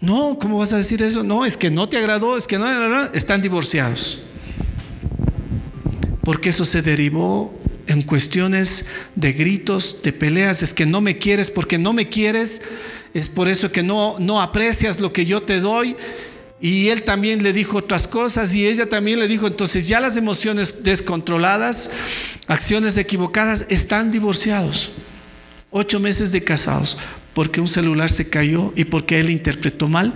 No, ¿cómo vas a decir eso? No, es que no te agradó, es que no, están divorciados. Porque eso se derivó en cuestiones de gritos, de peleas, es que no me quieres porque no me quieres, es por eso que no, no aprecias lo que yo te doy y él también le dijo otras cosas y ella también le dijo, entonces ya las emociones descontroladas, acciones equivocadas, están divorciados. Ocho meses de casados, porque un celular se cayó y porque él interpretó mal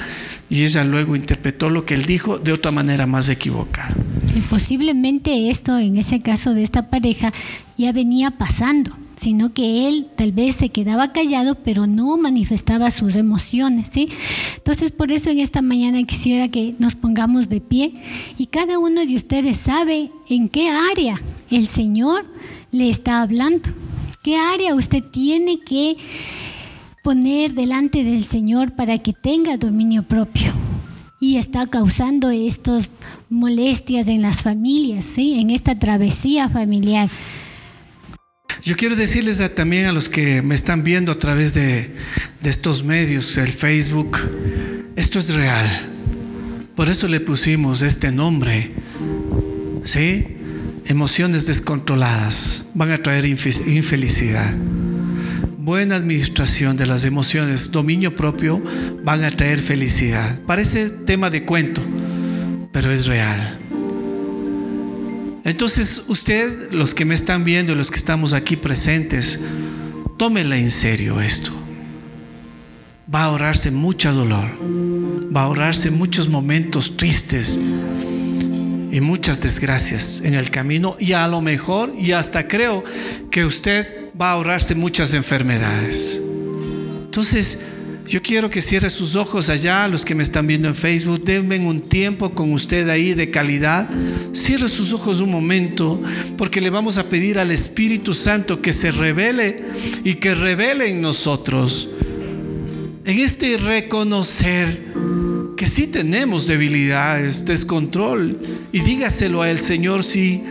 y ella luego interpretó lo que él dijo de otra manera más equivocada. posiblemente esto, en ese caso de esta pareja, ya venía pasando sino que él tal vez se quedaba callado, pero no manifestaba sus emociones, ¿sí? Entonces, por eso en esta mañana quisiera que nos pongamos de pie y cada uno de ustedes sabe en qué área el Señor le está hablando, qué área usted tiene que poner delante del Señor para que tenga dominio propio y está causando estas molestias en las familias, ¿sí? en esta travesía familiar. Yo quiero decirles también a los que me están viendo a través de, de estos medios, el Facebook, esto es real. Por eso le pusimos este nombre. ¿Sí? Emociones descontroladas van a traer infelicidad. Buena administración de las emociones, dominio propio, van a traer felicidad. Parece tema de cuento, pero es real. Entonces usted, los que me están viendo, los que estamos aquí presentes, tómela en serio esto. Va a ahorrarse mucho dolor, va a ahorrarse muchos momentos tristes y muchas desgracias en el camino y a lo mejor, y hasta creo que usted va a ahorrarse muchas enfermedades. Entonces, yo quiero que cierre sus ojos allá, los que me están viendo en Facebook, denme un tiempo con usted ahí de calidad. Cierre sus ojos un momento, porque le vamos a pedir al Espíritu Santo que se revele y que revele en nosotros. En este reconocer que sí tenemos debilidades, descontrol, y dígaselo a Él, Señor, si,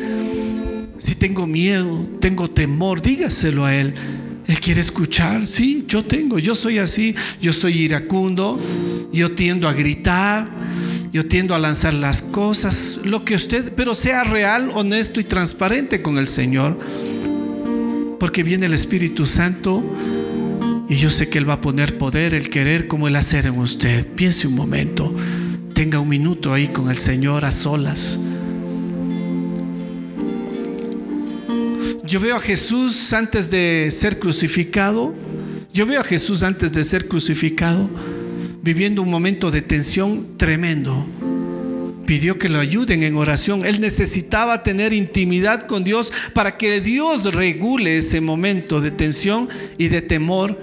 si tengo miedo, tengo temor, dígaselo a Él. Él quiere escuchar, sí, yo tengo, yo soy así, yo soy iracundo, yo tiendo a gritar, yo tiendo a lanzar las cosas, lo que usted, pero sea real, honesto y transparente con el Señor, porque viene el Espíritu Santo y yo sé que Él va a poner poder, el querer como el hacer en usted. Piense un momento, tenga un minuto ahí con el Señor a solas. Yo veo a Jesús antes de ser crucificado. Yo veo a Jesús antes de ser crucificado viviendo un momento de tensión tremendo. Pidió que lo ayuden en oración. Él necesitaba tener intimidad con Dios para que Dios regule ese momento de tensión y de temor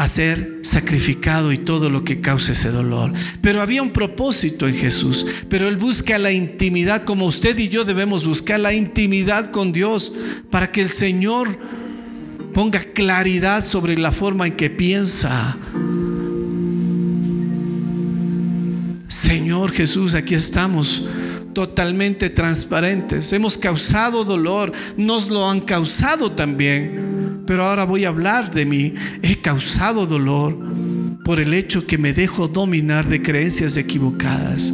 a ser sacrificado y todo lo que cause ese dolor. Pero había un propósito en Jesús. Pero Él busca la intimidad como usted y yo debemos buscar la intimidad con Dios para que el Señor ponga claridad sobre la forma en que piensa. Señor Jesús, aquí estamos totalmente transparentes. Hemos causado dolor, nos lo han causado también pero ahora voy a hablar de mí. He causado dolor por el hecho que me dejo dominar de creencias equivocadas.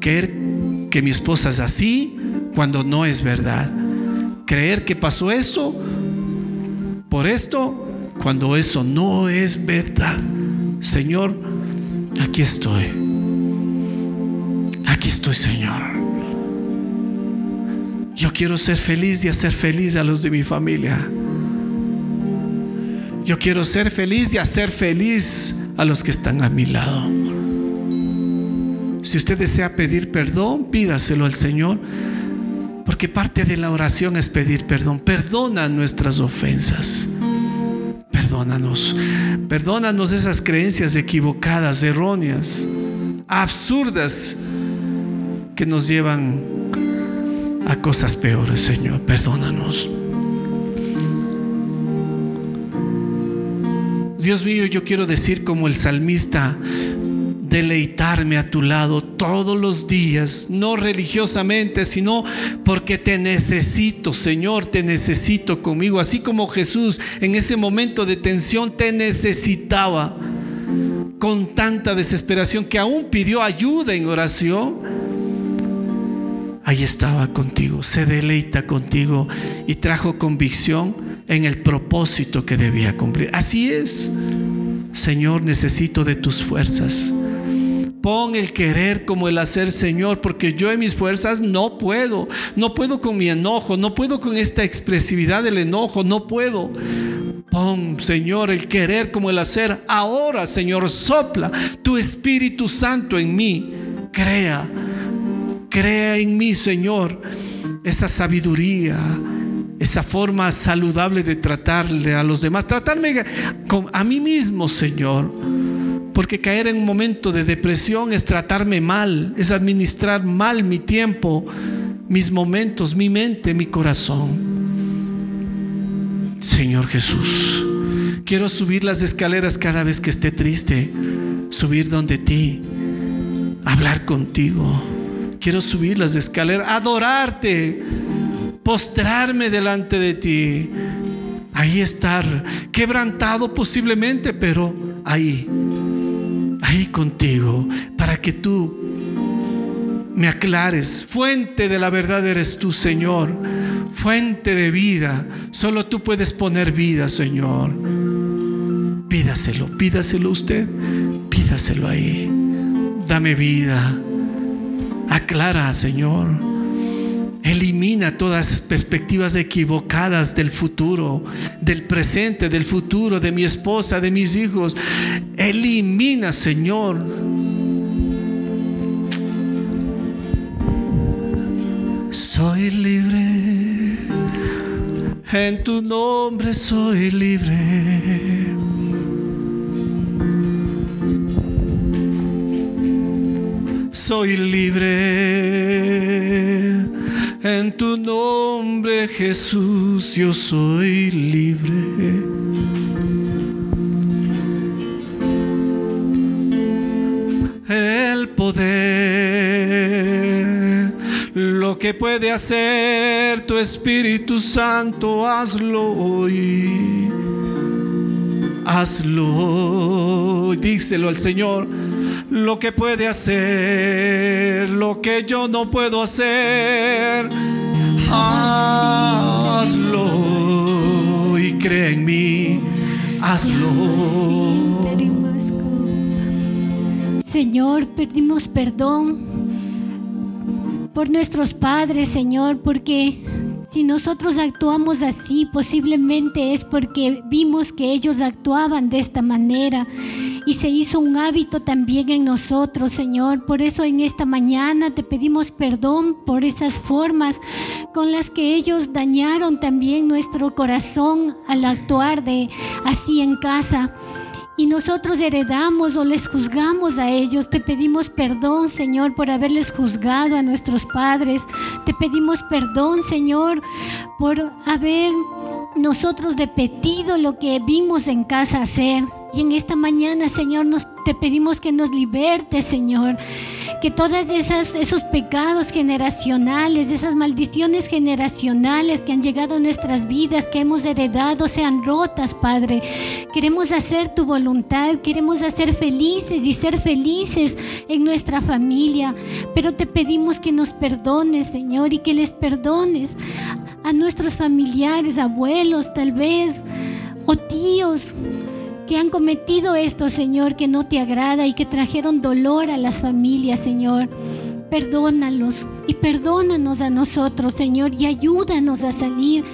Creer que mi esposa es así cuando no es verdad. Creer que pasó eso por esto cuando eso no es verdad. Señor, aquí estoy. Aquí estoy, Señor. Yo quiero ser feliz y hacer feliz a los de mi familia. Yo quiero ser feliz y hacer feliz a los que están a mi lado. Si usted desea pedir perdón, pídaselo al Señor, porque parte de la oración es pedir perdón. Perdona nuestras ofensas. Perdónanos. Perdónanos esas creencias equivocadas, erróneas, absurdas que nos llevan a cosas peores, Señor. Perdónanos. Dios mío, yo quiero decir como el salmista, deleitarme a tu lado todos los días, no religiosamente, sino porque te necesito, Señor, te necesito conmigo, así como Jesús en ese momento de tensión te necesitaba con tanta desesperación que aún pidió ayuda en oración. Ahí estaba contigo, se deleita contigo y trajo convicción en el propósito que debía cumplir. Así es. Señor, necesito de tus fuerzas. Pon el querer como el hacer, Señor, porque yo en mis fuerzas no puedo. No puedo con mi enojo, no puedo con esta expresividad del enojo, no puedo. Pon, Señor, el querer como el hacer. Ahora, Señor, sopla tu Espíritu Santo en mí. Crea Crea en mí, Señor, esa sabiduría, esa forma saludable de tratarle a los demás, tratarme a mí mismo, Señor. Porque caer en un momento de depresión es tratarme mal, es administrar mal mi tiempo, mis momentos, mi mente, mi corazón. Señor Jesús, quiero subir las escaleras cada vez que esté triste, subir donde ti, hablar contigo. Quiero subir las escaleras, adorarte, postrarme delante de ti. Ahí estar, quebrantado posiblemente, pero ahí ahí contigo para que tú me aclares. Fuente de la verdad eres tú, Señor. Fuente de vida. Solo tú puedes poner vida, Señor. Pídaselo, pídaselo usted. Pídaselo ahí. Dame vida. Aclara, Señor. Elimina todas esas perspectivas equivocadas del futuro, del presente, del futuro, de mi esposa, de mis hijos. Elimina, Señor. Soy libre. En tu nombre soy libre. Soy libre en tu nombre Jesús yo soy libre. El poder, lo que puede hacer tu Espíritu Santo, hazlo hoy. Hazlo, díselo al Señor lo que puede hacer, lo que yo no puedo hacer. Hazlo y cree en mí, hazlo. Señor, pedimos perdón por nuestros padres, Señor, porque si nosotros actuamos así, posiblemente es porque vimos que ellos actuaban de esta manera y se hizo un hábito también en nosotros, Señor. Por eso en esta mañana te pedimos perdón por esas formas con las que ellos dañaron también nuestro corazón al actuar de así en casa y nosotros heredamos o les juzgamos a ellos. Te pedimos perdón, Señor, por haberles juzgado a nuestros padres. Te pedimos perdón, Señor, por haber nosotros repetido lo que vimos en casa hacer. Y en esta mañana, Señor, nos, te pedimos que nos liberte, Señor que todas esas esos pecados generacionales, esas maldiciones generacionales que han llegado a nuestras vidas, que hemos heredado, sean rotas, Padre. Queremos hacer tu voluntad, queremos hacer felices y ser felices en nuestra familia, pero te pedimos que nos perdones, Señor, y que les perdones a nuestros familiares, abuelos, tal vez, o tíos que han cometido esto, Señor, que no te agrada y que trajeron dolor a las familias, Señor. Perdónalos y perdónanos a nosotros, Señor, y ayúdanos a salir,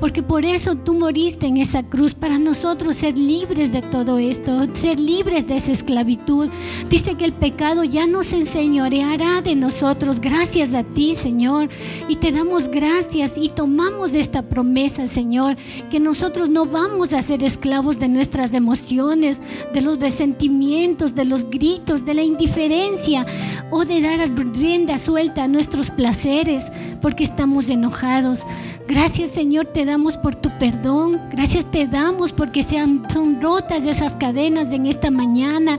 porque por eso tú moriste en esa cruz, para nosotros ser libres de todo esto, ser libres de esa esclavitud. Dice que el pecado ya no se enseñoreará de nosotros, gracias a ti, Señor, y te damos gracias y tomamos esta promesa, Señor, que nosotros no vamos a ser esclavos de nuestras emociones, de los resentimientos, de los gritos, de la indiferencia o de dar rienda suelta a nuestros placeres porque estamos enojados. Gracias Señor te damos por tu perdón. Gracias te damos porque sean, son rotas esas cadenas en esta mañana.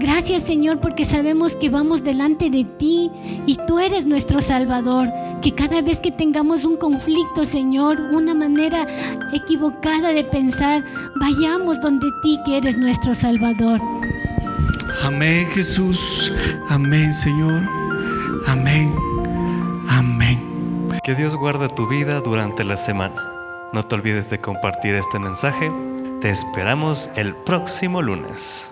Gracias Señor porque sabemos que vamos delante de ti y tú eres nuestro Salvador. Que cada vez que tengamos un conflicto Señor, una manera equivocada de pensar, vayamos donde ti que eres nuestro Salvador. Amén Jesús. Amén Señor. Amén. Amén. Que Dios guarde tu vida durante la semana. No te olvides de compartir este mensaje. Te esperamos el próximo lunes.